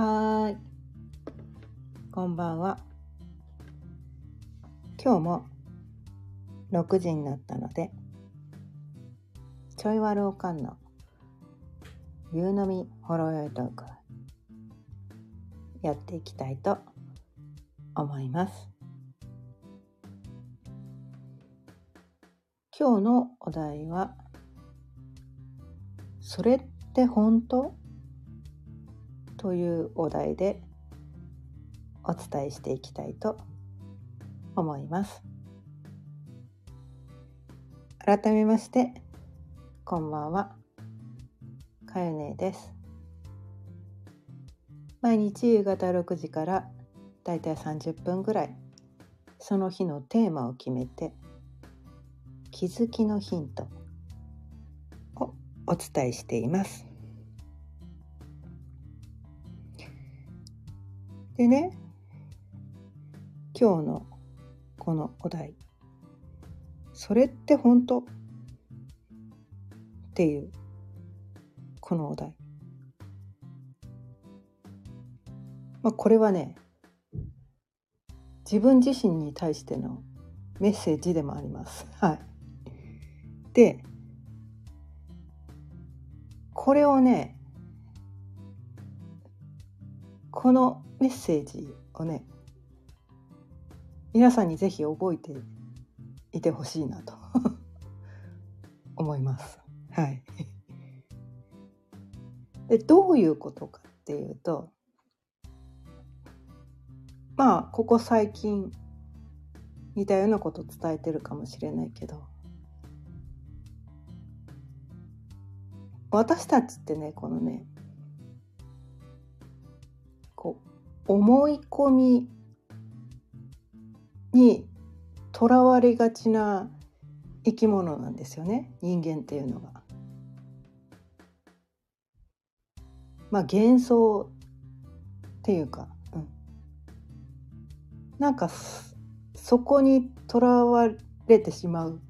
はい。こんばんは。今日も6時になったので、ちょいわるおかんの夕飲みほろよいトークやっていきたいと思います。今日のお題は、それって本当？というお題でお伝えしていきたいと思います。改めまして、こんばんは。かゆねです。毎日夕方6時からだいたい30分ぐらい、その日のテーマを決めて、気づきのヒントをお伝えしています。でね今日のこのお題「それって本当?」っていうこのお題まあこれはね自分自身に対してのメッセージでもあります。はい、でこれをねこのメッセージをね皆さんにぜひ覚えていてほしいなと 思います。はい。でどういうことかっていうとまあここ最近似たようなこと伝えてるかもしれないけど私たちってねこのね思い込みにとらわれがちな生き物なんですよね人間っていうのが。まあ幻想っていうか、うん、なんかそこにとらわれてしまう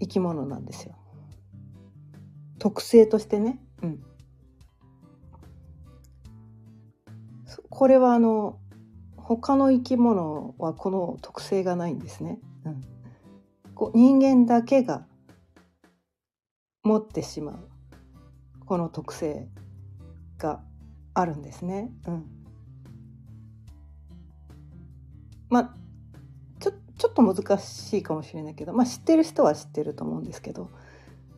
生き物なんですよ。特性としてね。うんこれはあの他の生き物はこの特性がないんですね。うん、こう人間だけが持ってしまうこの特性があるんですね。うん、まあちょちょっと難しいかもしれないけど、まあ、知ってる人は知ってると思うんですけど、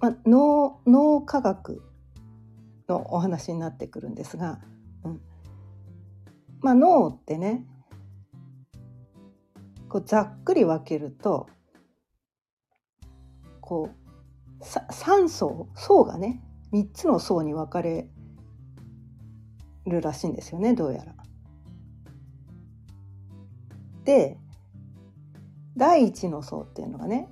まあ、脳脳科学のお話になってくるんですが。まあ、脳ってねこうざっくり分けるとこう3層層がね3つの層に分かれるらしいんですよねどうやら。で第一の層っていうのがね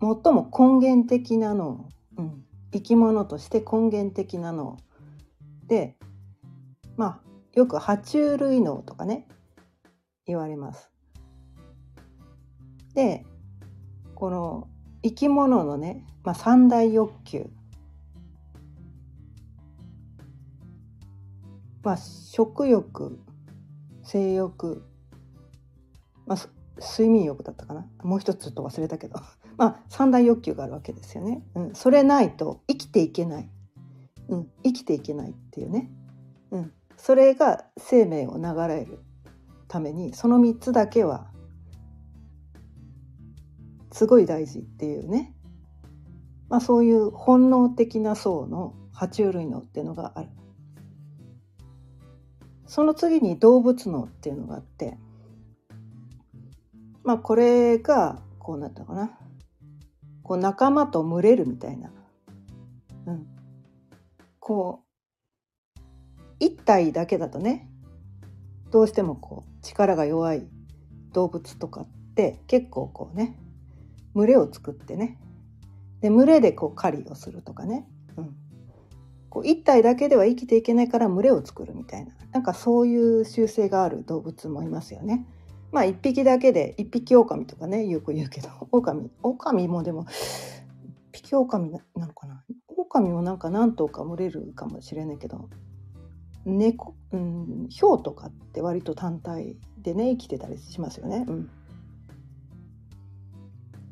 最も根源的な脳、うん、生き物として根源的な脳でまあよく爬虫類脳とかね言われます。でこの生き物のね、まあ、三大欲求。まあ食欲性欲、まあ、睡眠欲だったかな。もう一つちょっと忘れたけど。まあ三大欲求があるわけですよね。うん、それないと生きていけない、うん、生きていけないっていうね。うん。それが生命を流れるためにその3つだけはすごい大事っていうね、まあ、そういう本能的な層の爬虫類脳っていうのがある。その次に動物脳っていうのがあってまあこれがこうなったかな。こう仲間と群れるみたいな、うん、こうう一体だけだとねどうしてもこう力が弱い動物とかって結構こうね群れを作ってねで群れでこう狩りをするとかね、うん、こう一体だけでは生きていけないから群れを作るみたいななんかそういう習性がある動物もいますよね。まあ一匹だけで一匹狼とかねよく言うけど狼狼もでも一匹狼なのかな？狼もなんか何頭か群れるかもしれないけど猫、うん、ヒョウとかって割と単体でね生きてたりしますよね。うん、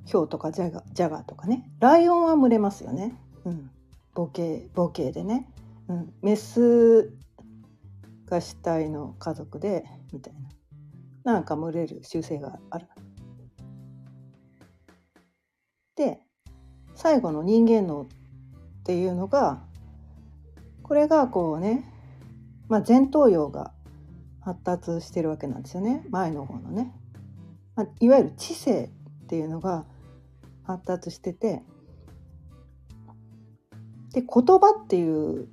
ヒョウとかジャガジャガーとかねライオンは群れますよね。うん、母系母系でね、うん、メスが主体の家族でみたいななんか群れる習性がある。で最後の人間脳っていうのがこれがこうね、まあ、前頭葉が発達してるわけなんですよね。前の方のね、まあ、いわゆる知性っていうのが発達してて。で言葉っていう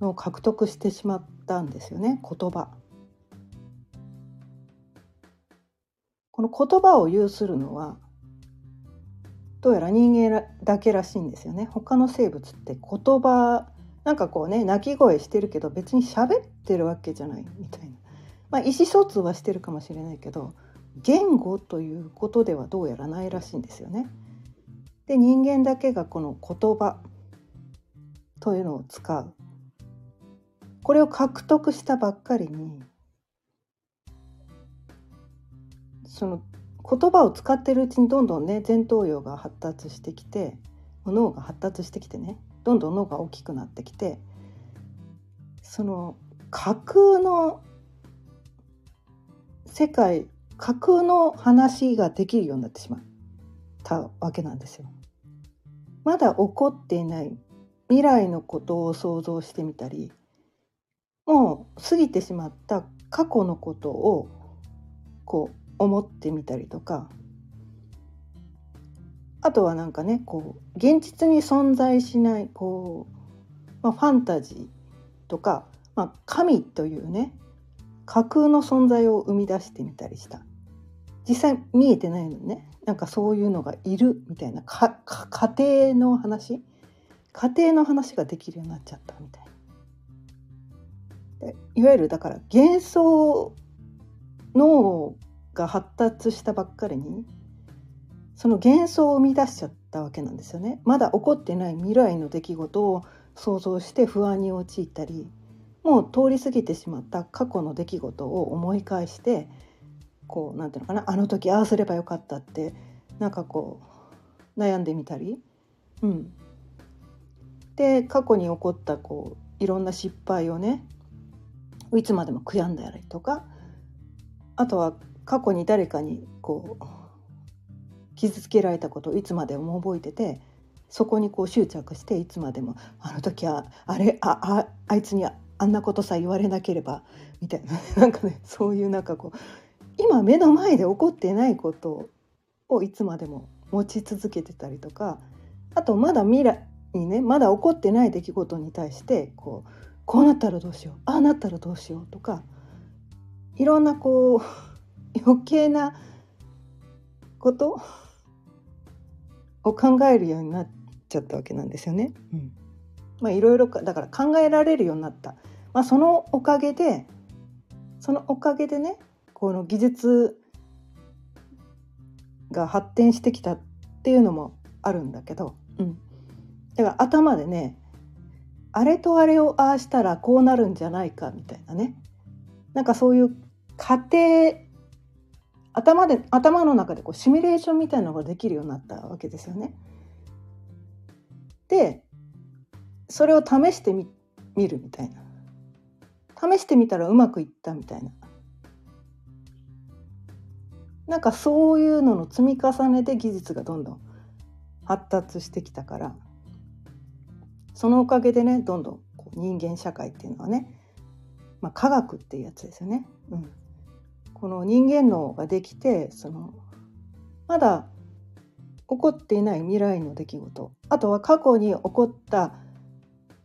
のを獲得してしまったんですよね。言葉。この言葉を有するのはどうやら人間だけらしいんですよね。他の生物って言葉なんかこうね鳴き声してるけど別に喋ってるわけじゃないみたいなまあ意思疎通はしてるかもしれないけど言語ということではどうやらないらしいんですよね。で人間だけがこの言葉というのを使うこれを獲得したばっかりにその言葉を使ってるうちにどんどんね前頭葉が発達してきて脳が発達してきてねどんどん脳が大きくなってきてその架空の世界架空の話ができるようになってしまったわけなんですよ。まだ起こっていない未来のことを想像してみたりもう過ぎてしまった過去のことをこう思ってみたりとかあとはなんかねこう現実に存在しないこう、まあ、ファンタジーとか、まあ、神というね架空の存在を生み出してみたりした。実際見えてないのにね。なんかそういうのがいるみたいな。家庭の話？家庭の話ができるようになっちゃったみたいな。いわゆるだから幻想脳が発達したばっかりにその幻想を生み出しちゃったわけなんですよね。まだ起こってない未来の出来事を想像して不安に陥ったりもう通り過ぎてしまった過去の出来事を思い返してこうなんていうのかなあの時ああすればよかったってなんかこう悩んでみたり、うん、で過去に起こったこういろんな失敗をねいつまでも悔やんだりとかあとは過去に誰かにこう傷つけられたことをいつまでも覚えててそこにこう執着していつまでもあの時はあれあああいつにあんなことさえ言われなければみたいな。なんかねそういうなんかこう今目の前で起こってないことをいつまでも持ち続けてたりとかあとまだ未来にねまだ起こってない出来事に対してこうこうなったらどうしようああなったらどうしようとかいろんなこう余計なことを考えるようになっちゃったわけなんですよね。うん、まあいろいろだから考えられるようになった。まあ、そのおかげでそのおかげでねこの技術が発展してきたっていうのもあるんだけど、うん、だから頭でねあれとあれをああしたらこうなるんじゃないかみたいなねなんかそういう過程頭で頭の中でこうシミュレーションみたいなのができるようになったわけですよね。でそれを試してみ見るみたいな試してみたらうまくいったみたいななんかそういうのの積み重ねで技術がどんどん発達してきたからそのおかげでねどんどんこう人間社会っていうのはね、まあ、科学っていうやつですよね。うんこの人間脳ができてそのまだ起こっていない未来の出来事あとは過去に起こった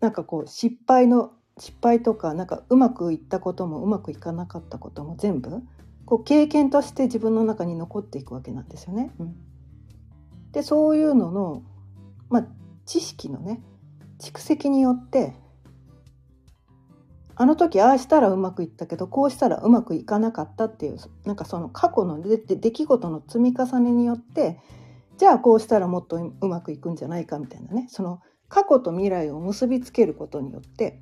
なんかこう失敗の失敗とかなんかうまくいったこともうまくいかなかったことも全部こう経験として自分の中に残っていくわけなんですよね。うん、でそういうのの、まあ、知識のね蓄積によってあの時ああしたらうまくいったけどこうしたらうまくいかなかったっていうなんかその過去の出来事の積み重ねによってじゃあこうしたらもっとうまくいくんじゃないかみたいなね。その過去と未来を結びつけることによって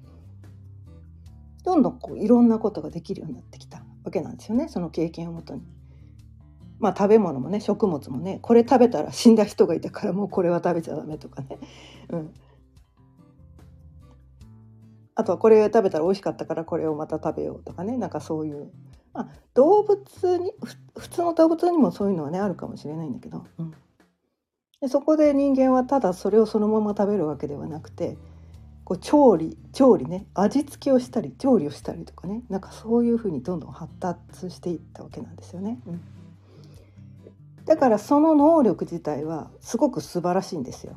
どんどんこういろんなことができるようになってきたわけなんですよね。その経験をもとに。まあ食べ物もね食物もねこれ食べたら死んだ人がいたからもうこれは食べちゃダメとかね、うん、あとはこれ食べたら美味しかったからこれをまた食べようとかね。なんかそういう、まあ、動物に普通の動物にもそういうのはねあるかもしれないんだけど、うん、でそこで人間はただそれをそのまま食べるわけではなくてこう調理調理ね。味付けをしたり調理をしたりとかね。なんかそういうふうにどんどん発達していったわけなんですよね。うん、だからその能力自体はすごく素晴らしいんですよ。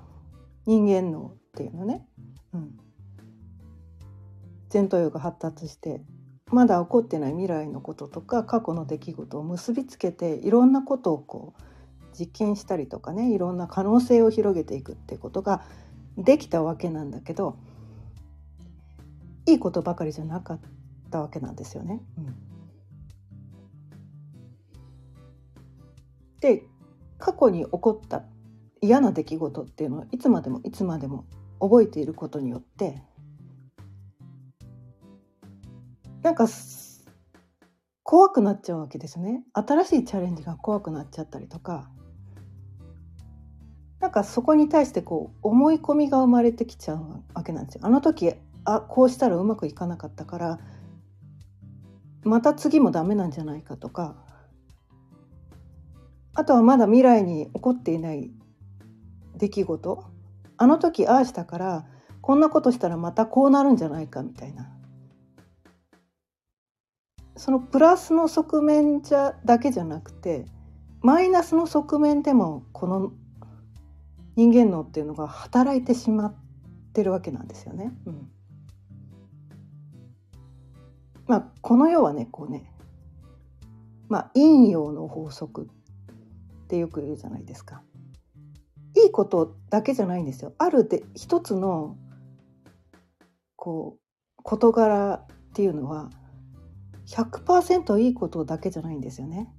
人間脳っていうのね。うん前頭葉が発達してまだ起こってない未来のこととか過去の出来事を結びつけていろんなことをこう実験したりとかねいろんな可能性を広げていくってことができたわけなんだけどいいことばかりじゃなかったわけなんですよね。うん、で過去に起こった嫌な出来事っていうのはいつまでもいつまでも覚えていることによってなんか怖くなっちゃうわけですね。新しいチャレンジが怖くなっちゃったりとか。なんかそこに対してこう思い込みが生まれてきちゃうわけなんですよ。あの時あこうしたらうまくいかなかったからまた次もダメなんじゃないかとか。あとはまだ未来に起こっていない出来事。あの時ああしたからこんなことしたらまたこうなるんじゃないかみたいな。そのプラスの側面じゃだけじゃなくてマイナスの側面でもこの人間脳っていうのが働いてしまってるわけなんですよね。うん、まあこの世はねこうねまあ陰陽の法則ってよく言うじゃないですか。いいことだけじゃないんですよ。あるで一つのこう事柄っていうのは100%いいことだけじゃないんですよね。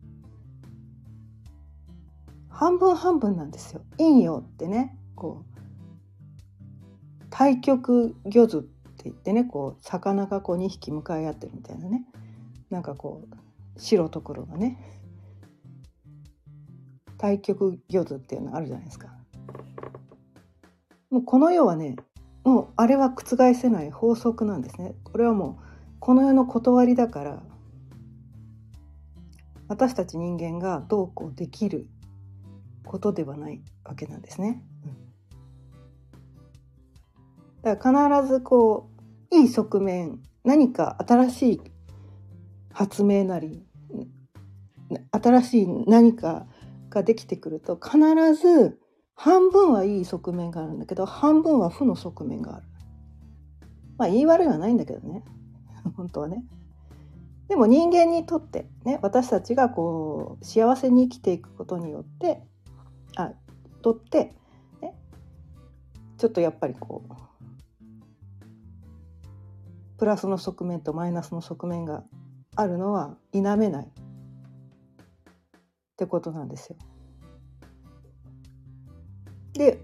半分半分なんですよ。陰陽ってねこう対極魚図って言ってねこう魚がこう2匹向かい合ってるみたいなねなんかこう白と黒がね対極魚図っていうのあるじゃないですか。もうこの世はねもうあれは覆せない法則なんですね。これはもうこの世の断りだから私たち人間がどうこうできることではないわけなんですね。だから必ずこういい側面何か新しい発明なり新しい何かができてくると必ず半分はいい側面があるんだけど半分は負の側面がある。まあ言い悪いはないんだけどね 本当はね。でも人間にとってね私たちがこう幸せに生きていくことによってあとって、ね、ちょっとやっぱりこうプラスの側面とマイナスの側面があるのは否めないってことなんですよ。で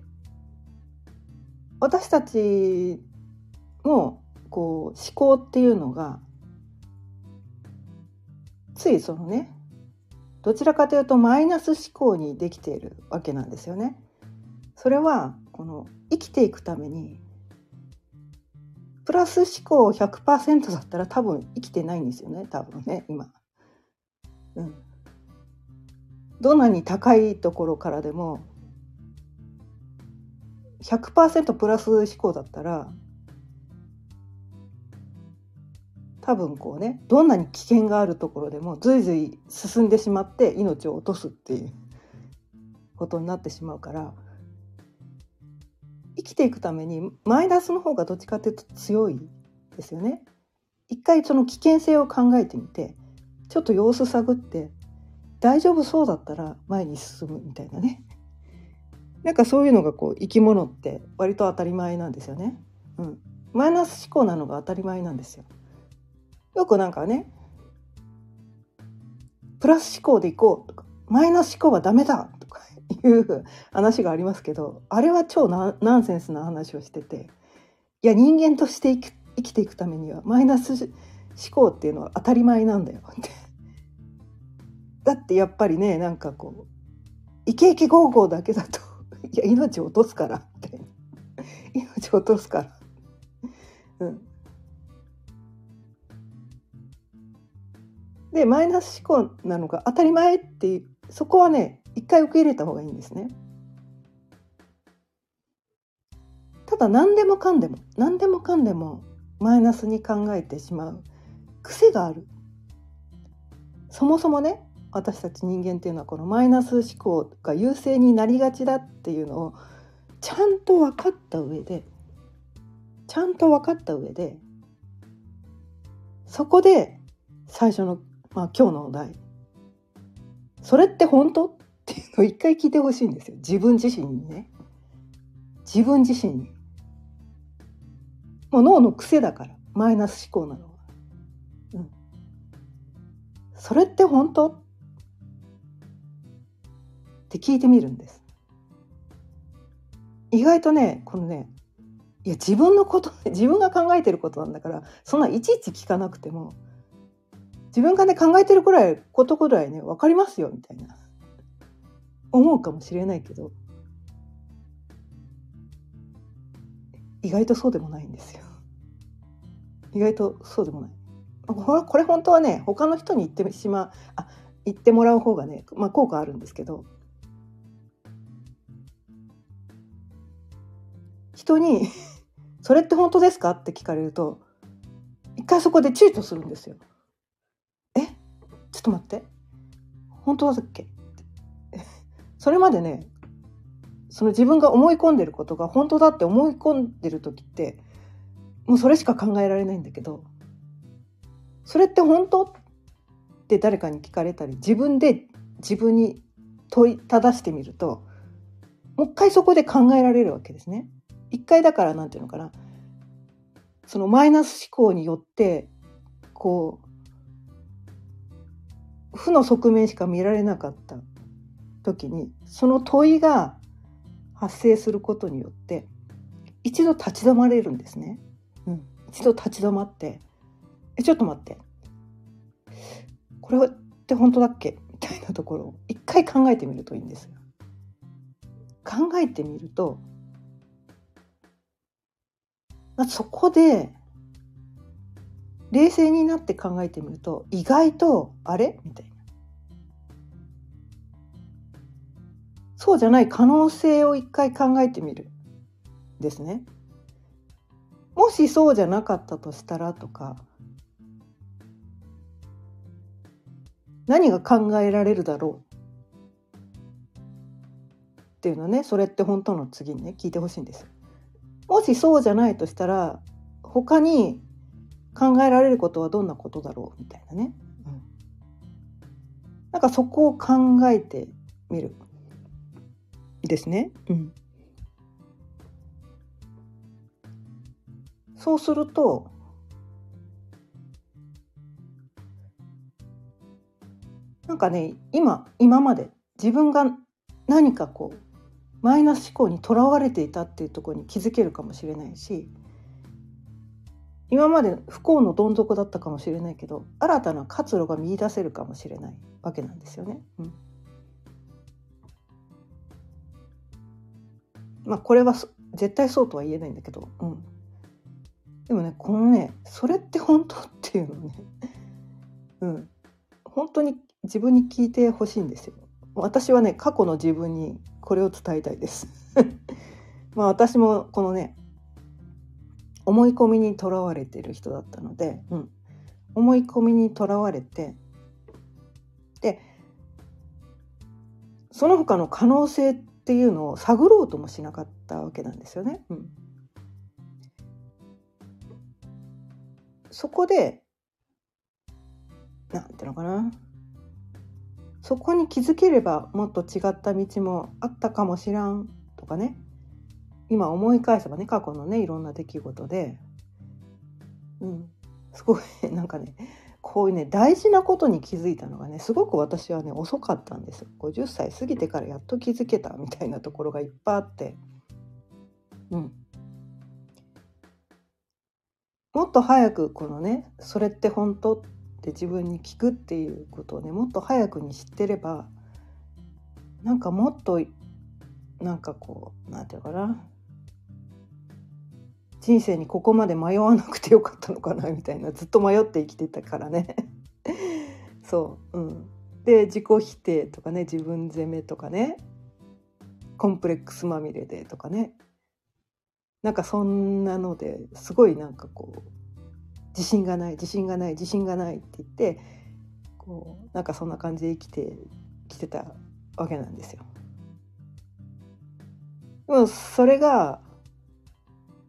私たちもこう思考っていうのがついそのねどちらかというとマイナス思考にできているわけなんですよね。それはこの生きていくためにプラス思考100%だったら多分生きてないんですよね多分ね今。うん。どんなに高いところからでも100%プラス思考だったら多分こうねどんなに危険があるところでもずいずい進んでしまって命を落とすっていうことになってしまうから生きていくためにマイナスの方がどっちかっていうと強いですよね。一回その危険性を考えてみてちょっと様子探って大丈夫そうだったら前に進むみたいなねなんかそういうのがこう生き物って割と当たり前なんですよね。うん、マイナス思考なのが当たり前なんですよ。よくなんかねプラス思考でいこうとかマイナス思考はダメだとか いう話がありますけどあれは超ナンセンスな話をしてていや人間として生き生きていくためにはマイナス思考っていうのは当たり前なんだよ。っ てだってやっぱりねなんかこうイケイケゴーゴーだけだと いや命を落とすからみたいな。命落とすから。うん。でマイナス思考なのが当たり前っていうそこはね一回受け入れた方がいいんですね。ただ何でもかんでも何でもかんでもマイナスに考えてしまう癖があるそもそもね私たち人間っていうのはこのマイナス思考が優勢になりがちだっていうのをちゃんと分かった上でちゃんと分かった上でそこで最初の、まあ、今日のお題「それって本当?」っていうのを一回聞いてほしいんですよ。自分自身にね。自分自身に。もう脳の癖だから。マイナス思考なのは、うん、それって本当？って聞いてみるんです。意外とねこのねいや自分のこと自分が考えてることなんだからそんないちいち聞かなくても自分がね考えてるくらいことぐらいね分かりますよみたいな思うかもしれないけど意外とそうでもないんですよ。意外とそうでもない。これ本当はね他の人に言ってしまうあ言ってもらう方がね、まあ、効果あるんですけど人に「それって本当ですか?」って聞かれると一回そこで躊躇するんですよ。ちょっと待って。本当だっけ？それまでねその自分が思い込んでることが本当だって思い込んでる時ってもうそれしか考えられないんだけどそれって本当って誰かに聞かれたり自分で自分に問いただしてみるともう一回そこで考えられるわけですね。一回だからなんていうのかな。そのマイナス思考によってこう負の側面しか見られなかった時にその問いが発生することによって一度立ち止まれるんですね。うん、一度立ち止まって「えちょっと待ってこれって本当だっけ?」みたいなところを一回考えてみるといいんです。考えてみると、まあ、そこで冷静になって考えてみると意外とあれ？みたいな。そうじゃない可能性を一回考えてみるですね。もしそうじゃなかったとしたらとか何が考えられるだろうっていうのねそれって本当の次にね聞いてほしいんですもしそうじゃないとしたら他に考えられることはどんなことだろう？みたいなね、うん、なんかそこを考えてみる。ですね。うん、そうするとなんかね今今まで自分が何かこうマイナス思考にとらわれていたっていうところに気づけるかもしれないし今まで不幸のどん底だったかもしれないけど新たな活路が見いだせるかもしれないわけなんですよね。うんまあこれは絶対そうとは言えないんだけど、うん、でもねこのねそれって本当っていうのね、うん、本当に自分に聞いてほしいんですよ。私はね過去の自分にこれを伝えたいです。まあ私もこのね思い込みにとらわれてる人だったので、うん、思い込みにとらわれてでその他の可能性っていうのを探ろうともしなかったわけなんですよね。うん、そこでなんていうのかな。そこに気づければもっと違った道もあったかもしらんとかね。今思い返せばね過去のねいろんな出来事で。うん。すごいなんかねこういうね大事なことに気づいたのがねすごく私はね遅かったんです。50歳過ぎてからやっと気づけたみたいなところがいっぱいあって。うん。もっと早くこのねそれって本当って自分に聞くっていうことをねもっと早くに知ってればなんかもっとなんかこうなんていうかな人生にここまで迷わなくてよかったのかなみたいなずっと迷って生きてたからね。そう。うん。で自己否定とかね自分責めとかね。コンプレックスまみれでとかね。なんかそんなのですごいなんかこう自信がない自信がない自信がないって言ってこうなんかそんな感じで生きてきてたわけなんですよ。でもそれが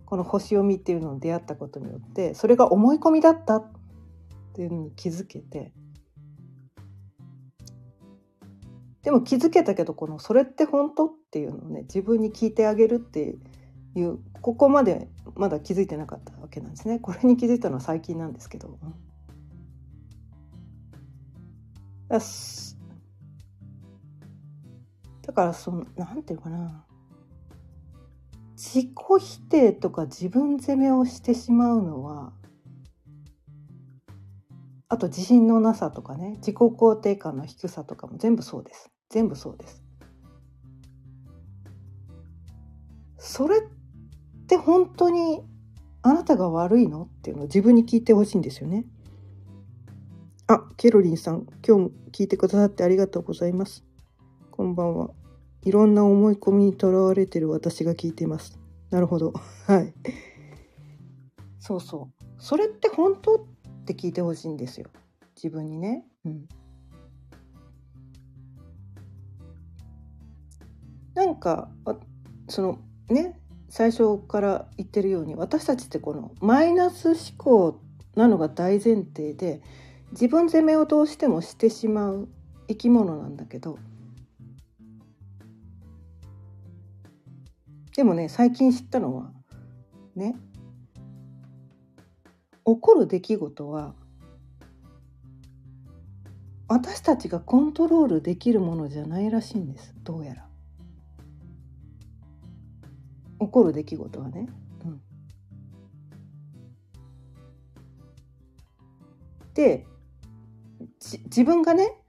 この星読みっていうのに出会ったことによってそれが思い込みだったっていうのに気づけてでも気づけたけどこの「それって本当?」っていうのをね自分に聞いてあげるっていうここまでまだ気づいてなかったわけなんですねこれに気づいたのは最近なんですけど。だだからそのなんていうかな自己否定とか自分責めをしてしまうのはあと自信のなさとかね自己肯定感の低さとかも全部そうです。全部そうです。それって本当にあなたが悪いのっていうのを自分に聞いてほしいんですよね。あケロリンさん今日も聞いてくださってありがとうございます。こんばんは。いろんな思い込みにとらわれてる私が聞いてます。なるほど。はい。そうそう。それって本当って聞いてほしいんですよ。自分にね。うん。なんかそのね最初から言ってるように私たちってこのマイナス思考なのが大前提で自分責めをどうしてもしてしまう生き物なんだけどでもね最近知ったのはね起こる出来事は私たちがコントロールできるものじゃないらしいんですどうやら。起こる出来事はね。うん、で自分がね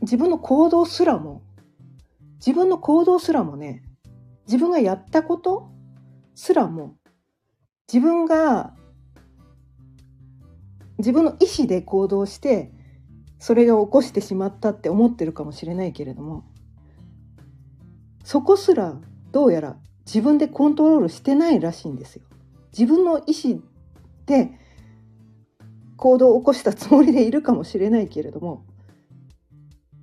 自分の行動すらも自分の行動すらもね自分がやったことすらも自分が自分の意思で行動してそれを起こしてしまったって思ってるかもしれないけれどもそこすらどうやら自分でコントロールしてないらしいんですよ。自分の意思で行動を起こしたつもりでいるかもしれないけれども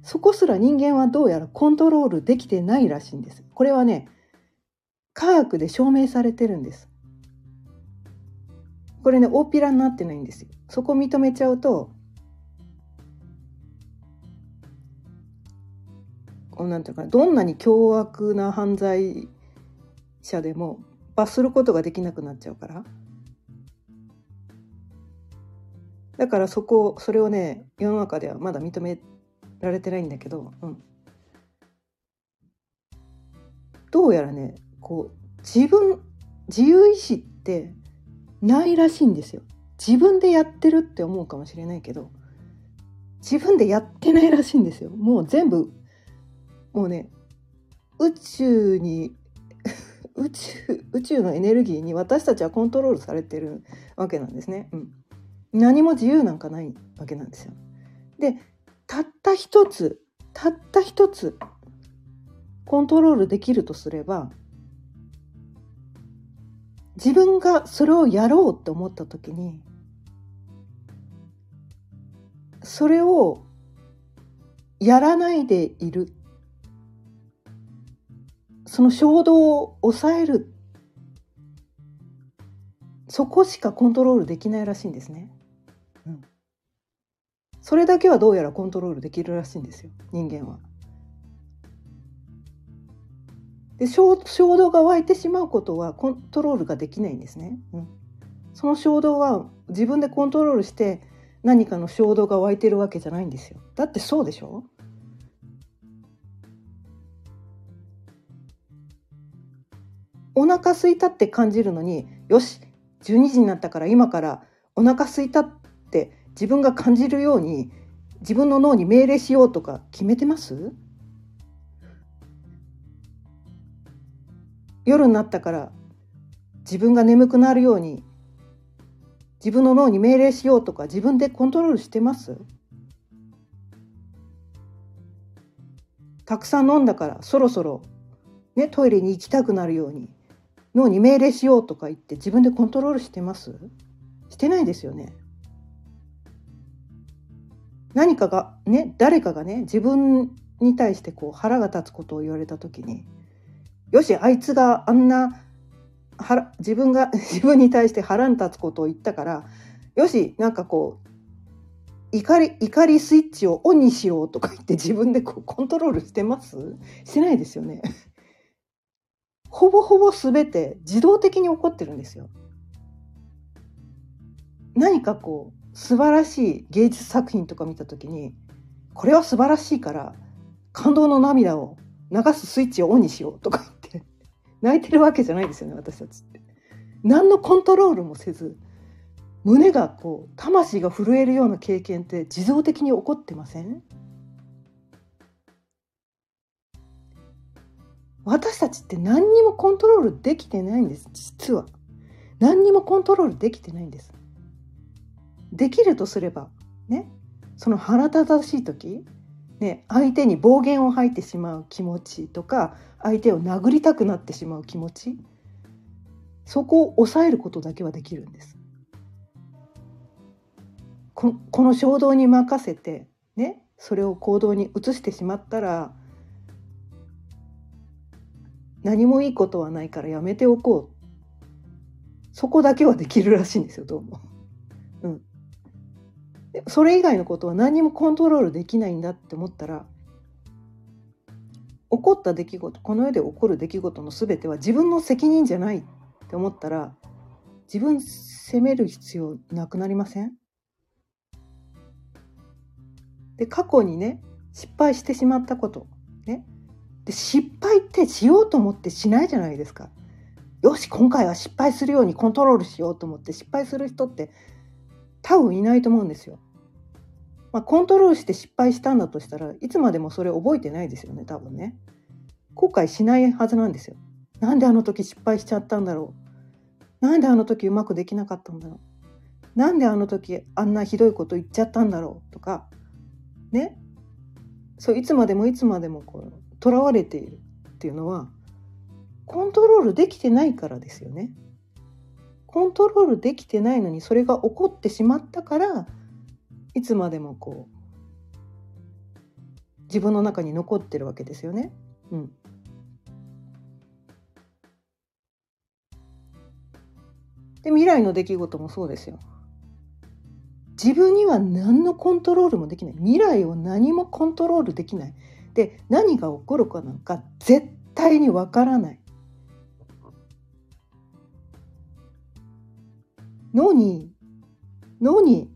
そこすら人間はどうやらコントロールできてないらしいんです。これはね科学で証明されてるんです。これね大っぴらになってないんですよ。そこ認めちゃうとなんていうかどんなに凶悪な犯罪者でも罰することができなくなっちゃうからだからそこそれをね世の中ではまだ認められてないんだけど、うん、どうやらねこう自分自由意志ってないらしいんですよ。自分でやってるって思うかもしれないけど自分でやってないらしいんですよ。もう全部もうね宇宙に 宇宙宇宙のエネルギーに私たちはコントロールされてるわけなんですね。うん、何も自由なんかないわけなんですよ。でたった一つたった一つコントロールできるとすれば自分がそれをやろうって思った時にそれをやらないでいるその衝動を抑えるそこしかコントロールできないらしいんですね。うん、それだけはどうやらコントロールできるらしいんですよ人間は。で衝動が湧いてしまうことはコントロールができないんですね。うん、その衝動は自分でコントロールして何かの衝動が湧いてるわけじゃないんですよ。だってそうでしょ？お腹空いたって感じるのによし12時になったから今からお腹空いたって自分が感じるように自分の脳に命令しようとか決めてます？夜になったから自分が眠くなるように自分の脳に命令しようとか自分でコントロールしてます？たくさん飲んだからそろそろ、ね、トイレに行きたくなるように脳に命令しようとか言って自分でコントロールしてます？してないですよね。何かがね誰かがね自分に対してこう腹が立つことを言われた時によしあいつがあんな自分が 自分に対して腹に立つことを言ったからよしなんかこう怒り怒りスイッチをオンにしようとか言って自分でこうコントロールしてます？してないですよね。ほぼほぼ全て自動的に起こってるんですよ。何かこう素晴らしい芸術作品とか見た時にこれは素晴らしいから感動の涙を流すスイッチをオンにしようとか泣いてるわけじゃないですよね私たちって。何のコントロールもせず胸がこう魂が震えるような経験って自動的に起こってません？私たちって何にもコントロールできてないんです実は。何にもコントロールできてないんです。できるとすればねその腹立たしい時ね、相手に暴言を吐いてしまう気持ちとか相手を殴りたくなってしまう気持ちそこを抑えることだけはできるんですここの衝動に任せてねそれを行動に移してしまったら何もいいことはないからやめておこうそこだけはできるらしいんですよどうも。それ以外のことは何もコントロールできないんだって思ったら起こった出来事この世で起こる出来事の全ては自分の責任じゃないって思ったら自分責める必要なくなりません？で過去にね失敗してしまったことねで失敗ってしようと思ってしないじゃないですか。よし今回は失敗するようにコントロールしようと思って失敗する人って多分いないと思うんですよ。まあ、コントロールして失敗したんだとしたらいつまでもそれ覚えてないですよね多分ね。後悔しないはずなんですよ。なんであの時失敗しちゃったんだろう。なんであの時うまくできなかったんだろう。なんであの時あんなひどいこと言っちゃったんだろうとかねそういつまでもいつまでもこう囚われているっていうのはコントロールできてないからですよね。コントロールできてないのにそれが起こってしまったからいつまでもこう自分の中に残ってるわけですよね。うん、で未来の出来事もそうですよ。自分には何のコントロールもできない未来を何もコントロールできないで何が起こるかなんか絶対にわからないのにのに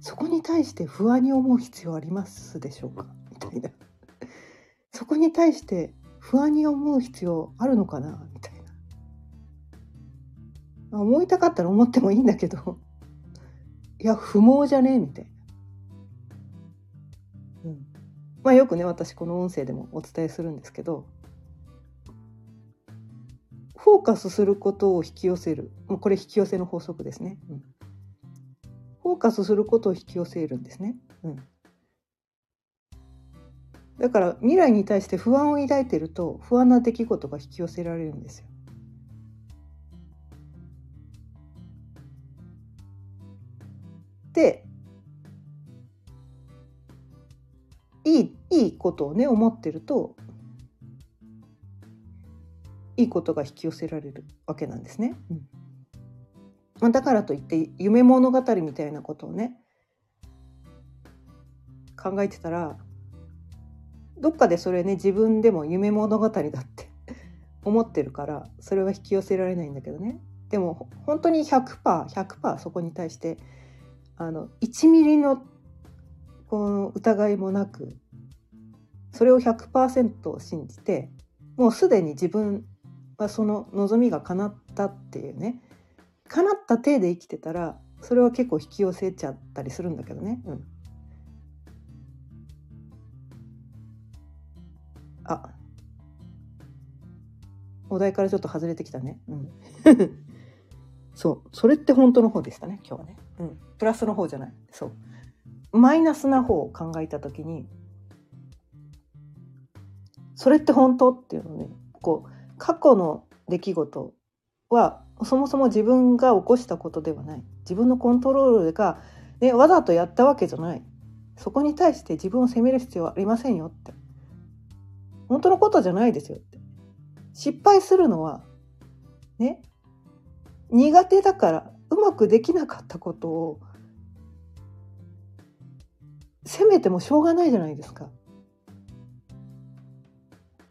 そこに対して不安に思う必要ありますでしょうか？みたいな。そこに対して不安に思う必要あるのかな？みたいな。思いたかったら思ってもいいんだけど。いや不毛じゃね？えみたいな。うん。まあ、よくね私この音声でもお伝えするんですけど。フォーカスすることを引き寄せる。もうこれ引き寄せの法則ですね、うん、フォーカスすることを引き寄せるんですね、うん、だから未来に対して不安を抱いてると不安な出来事が引き寄せられるんですよ。でいいいいことをね思ってるといいことが引き寄せられるわけなんですね。うんま、だからといって夢物語みたいなことをね考えてたらどっかでそれね自分でも夢物語だって 思ってるからそれは引き寄せられないんだけどねでも本当に 100%100% 100%そこに対してあの1ミリのこの疑いもなくそれを100%信じてもうすでに自分はその望みが叶ったっていうね叶った体で生きてたらそれは結構引き寄せちゃったりするんだけどね。うん、あお題からちょっと外れてきたね。うん、そうそれって本当の方でしたね今日はね。うん、プラスの方じゃない。そうマイナスな方を考えた時にそれって本当っていうのねこう過去の出来事はそもそも自分が起こしたことではない。自分のコントロールが、ね、わざとやったわけじゃない。そこに対して自分を責める必要はありませんよって。本当のことじゃないですよって。失敗するのはね苦手だからうまくできなかったことを責めてもしょうがないじゃないですか。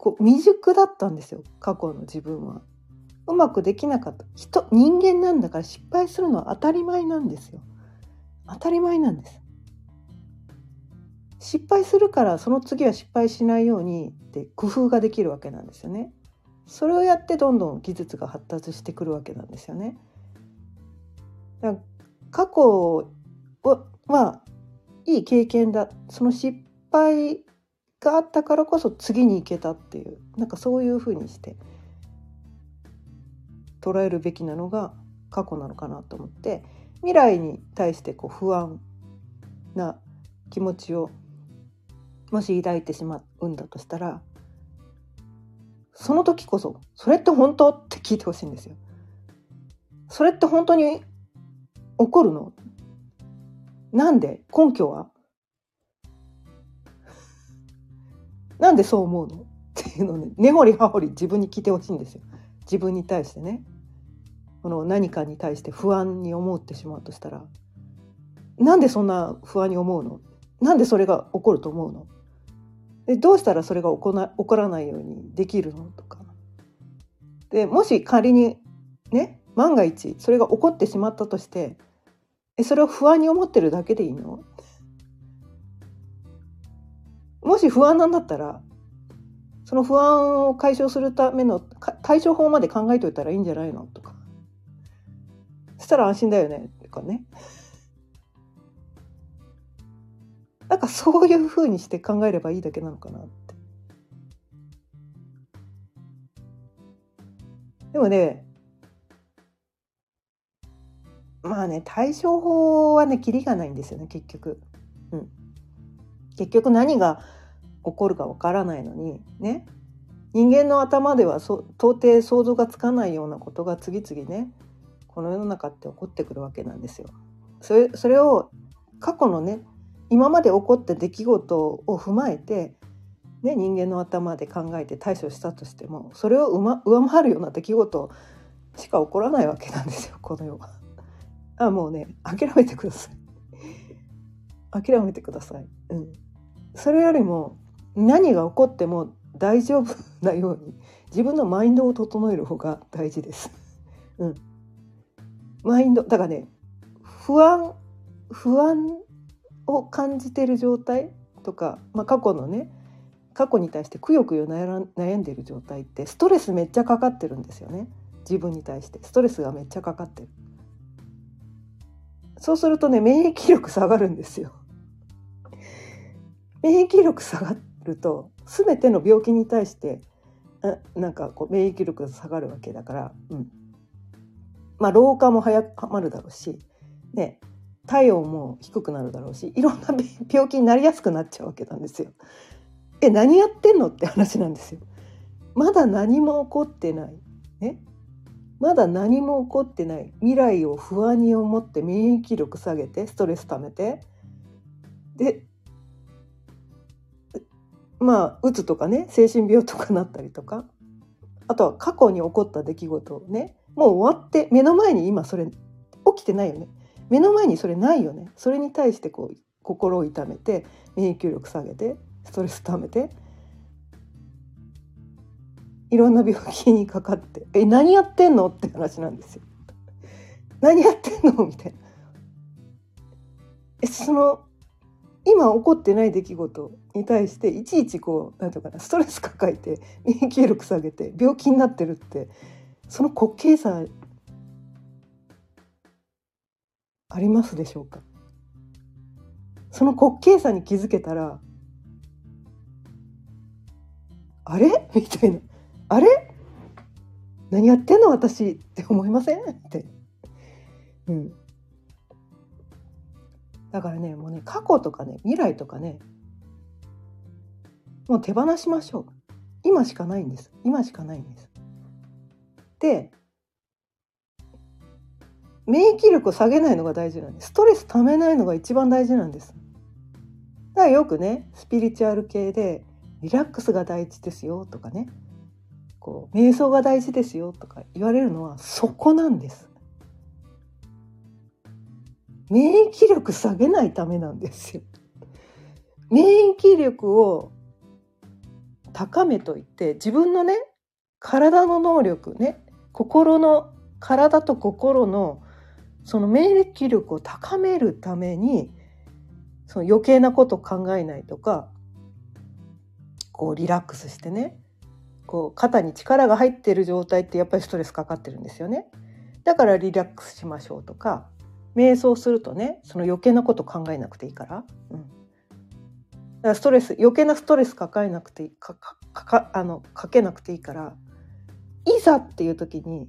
こう未熟だったんですよ過去の自分は。うまくできなかった人人間なんだから失敗するのは当たり前なんですよ。当たり前なんです。失敗するからその次は失敗しないようにって工夫ができるわけなんですよね。それをやってどんどん技術が発達してくるわけなんですよね。だから過去はいい経験だその失敗があったからこそ次に行けたっていうなんかそういうふうにして捉えるべきなのが過去なのかなと思って未来に対してこう不安な気持ちをもし抱いてしまうんだとしたらその時こそ「それって本当?」って聞いてほしいんですよ。それって本当に起こるの？なんで根拠はなんでそう思うの？っていうのね根掘り葉掘り自分に聞いてほしいんですよ。自分に対してね。この何かに対して不安に思ってしまうとしたら。なんでそんな不安に思うの？なんでそれが起こると思うの？でどうしたらそれが起こな起こらないようにできるのとか。でもし仮にね万が一それが起こってしまったとしてえそれを不安に思ってるだけでいいの？もし不安なんだったらその不安を解消するための対処法まで考えといたらいいんじゃないの？とか。そしたら安心だよね？とかね。なんかそういうふうにして考えればいいだけなのかなって。でもねまあね対処法はねキリがないんですよね結局。うん、結局何が起こるかわからないのにね人間の頭では到底想像がつかないようなことが次々ねこの世の中って起こってくるわけなんですよ。それそれを過去のね今まで起こった出来事を踏まえて、ね、人間の頭で考えて対処したとしてもそれを上回るような出来事しか起こらないわけなんですよこの世は。あもうね諦めてください諦めてください、うん、それよりも何が起こっても大丈夫なように自分のマインドを整える方が大事です、うん、マインドだからね不安不安を感じてる状態とか、まあ、過去のね過去に対してくよくよ悩んでる状態ってストレスめっちゃかかってるんですよね。自分に対して。ストレスがめっちゃかかってる。そうするとね免疫力下がるんですよ。免疫力下がると全ての病気に対してなんかこう免疫力が下がるわけだから、うん、まあ老化も早まるだろうし、ね、体温も低くなるだろうしいろんな 病気になりやすくなっちゃうわけなんですよ。え何やってんのって話なんですよ。まだ何も起こってない。ね、まだ何も起こってない未来を不安に思って免疫力下げてストレス溜めてでまあうつとかね精神病とかなったりとか。あとは過去に起こった出来事をね。もう終わって目の前に今それ起きてないよね。目の前にそれないよね。それに対してこう心を痛めて免疫力下げてストレス溜めて。いろんな病気にかかって「え何やってんの?」って話なんですよ。何やってんの？みたいな。えその今起こってない出来事に対していちいちこうなんていうかなストレス抱えて 免疫力下げて病気になってるってその滑稽さありますでしょうか？その滑稽さに気づけたらあれ？みたいな。あれ？何やってんの私って思いません？って。うん。だからねもうね過去とかね未来とかねもう手放しましょう。今しかないんです。今しかないんです。で免疫力を下げないのが大事なんです。ストレスためないのが一番大事なんです。だからよくねスピリチュアル系でリラックスが大事ですよとかね。こう瞑想が大事ですよとか言われるのはそこなんです。免疫力下げないためなんですよ。免疫力を高めといて自分のね体の能力ね心の体と心のその免疫力を高めるためにその余計なこと考えないとかこうリラックスしてねこう肩に力が入ってる状態ってやっぱりストレスかかってるんですよね。だからリラックスしましょうとか瞑想するとねその余計なこと考えなくていいから,、うん、だからストレス余計なストレス抱えなくていいかかかあのかけなくていいからいざっていう時に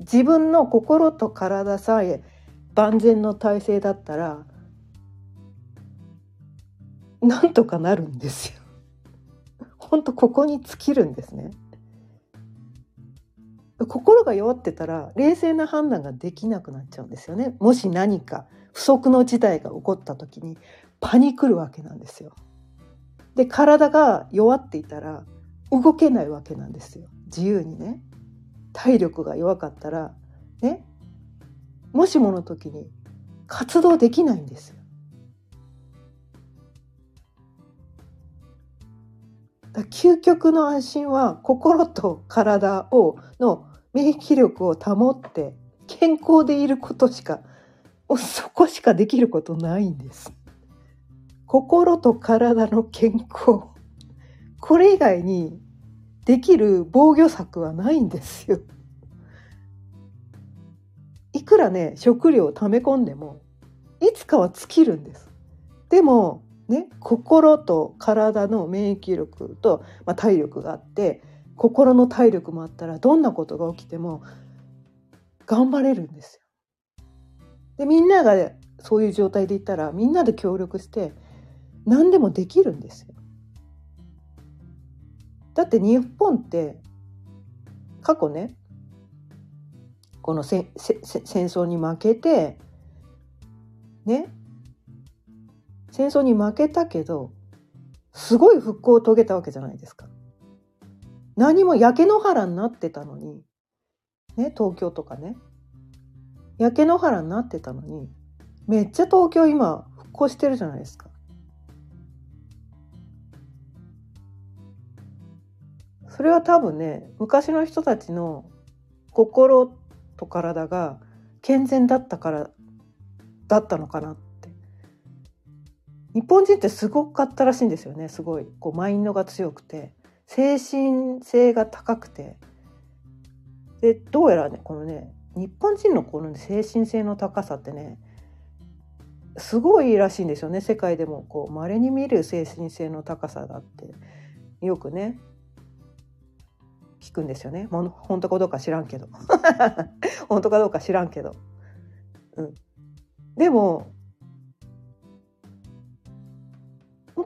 自分の心と体さえ万全の体制だったらなんとかなるんですよ。本当ここに尽きるんですね。心が弱ってたら冷静な判断ができなくなっちゃうんですよね。もし何か不測の事態が起こった時にパニクるわけなんですよ。で体が弱っていたら動けないわけなんですよ。自由にね。体力が弱かったらね。もしもの時に活動できないんですよ。究極の安心は心と体をの免疫力を保って健康でいることしかそこしかできることないんです。心と体の健康これ以外にできる防御策はないんですよ。いくらね食料を溜め込んでもいつかは尽きるんです。でもね、心と体の免疫力と、まあ、体力があって心の体力もあったらどんなことが起きても頑張れるんですよ。でみんながそういう状態でいったらみんなで協力して何でもできるんですよ。だって日本って過去ねこの戦争に負けてね戦争に負けたけどすごい復興を遂げたわけじゃないですか。何も焼け野原になってたのにね東京とかね焼け野原になってたのにめっちゃ東京今復興してるじゃないですか。それは多分ね昔の人たちの心と体が健全だったからだったのかな日本人ってすごかったらしいんですよね。すごい。こうマインドが強くて。精神性が高くて。でどうやらねこのね日本人のこの、精神性の高さってねすごいらしいんですよね。世界でもこう稀に見る精神性の高さだって。よくね聞くんですよね。も本当かどうか知らんけど。本当かどうか知らんけど、うん、でも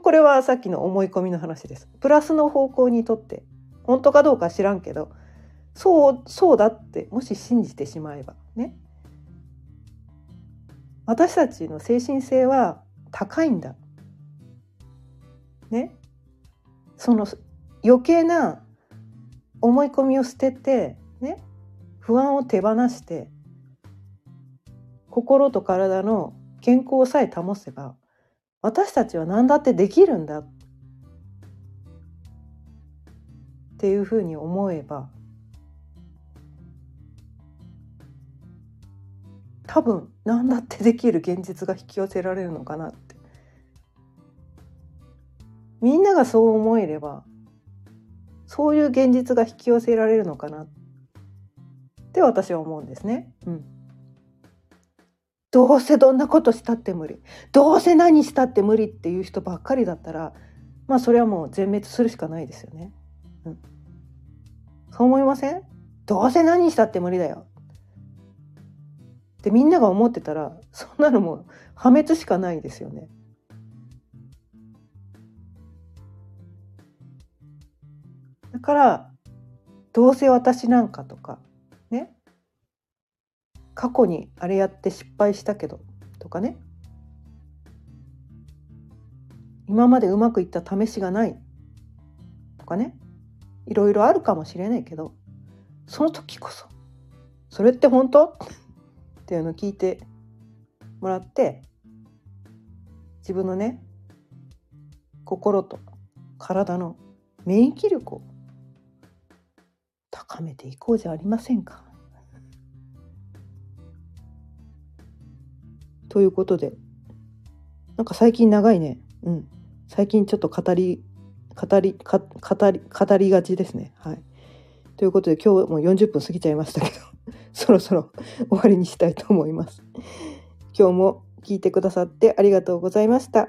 これはさっきの思い込みの話です。プラスの方向にとって本当かどうか知らんけどそうそうだってもし信じてしまえばね私たちの精神性は高いんだ。ねその余計な思い込みを捨ててね不安を手放して心と体の健康さえ保せば私たちは何だってできるんだ。っていうふうに思えば多分何だってできる現実が引き寄せられるのかなって。みんながそう思えればそういう現実が引き寄せられるのかなって私は思うんですね。うん、どうせどんなことしたって無理どうせ何したって無理っていう人ばっかりだったらまあそれはもう全滅するしかないですよね。うん、そう思いません？どうせ何したって無理だよ。ってみんなが思ってたらそんなのも破滅しかないですよね。だからどうせ私なんかとか過去にあれやって失敗したけどとかね。今までうまくいった試しがないとかね。いろいろあるかもしれないけどその時こそそれって本当？っていうのを聞いてもらって自分のね心と体の免疫力を高めていこうじゃありませんか。ということでなんか最近長いね。うん。最近ちょっと語り語り語り語りがちですね。はい。ということで今日も40分過ぎちゃいましたけど そろそろ終わりにしたいと思います。今日も聞いてくださってありがとうございました。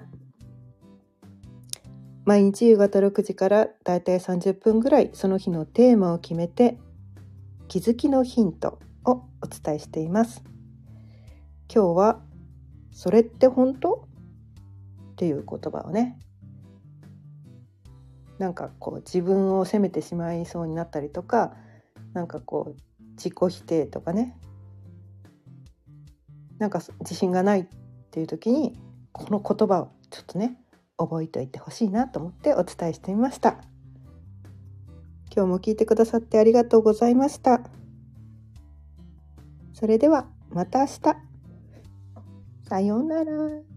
毎日夕方6時からだいたい30分ぐらいその日のテーマを決めて気づきのヒントをお伝えしています。今日はそれって本当？っていう言葉をね。なんかこう自分を責めてしまいそうになったりとかなんかこう自己否定とかね。なんか自信がないっていう時にこの言葉をちょっとね覚えておいてほしいなと思ってお伝えしてみました。今日も聞いてくださってありがとうございました。それではまた明日。さようなら。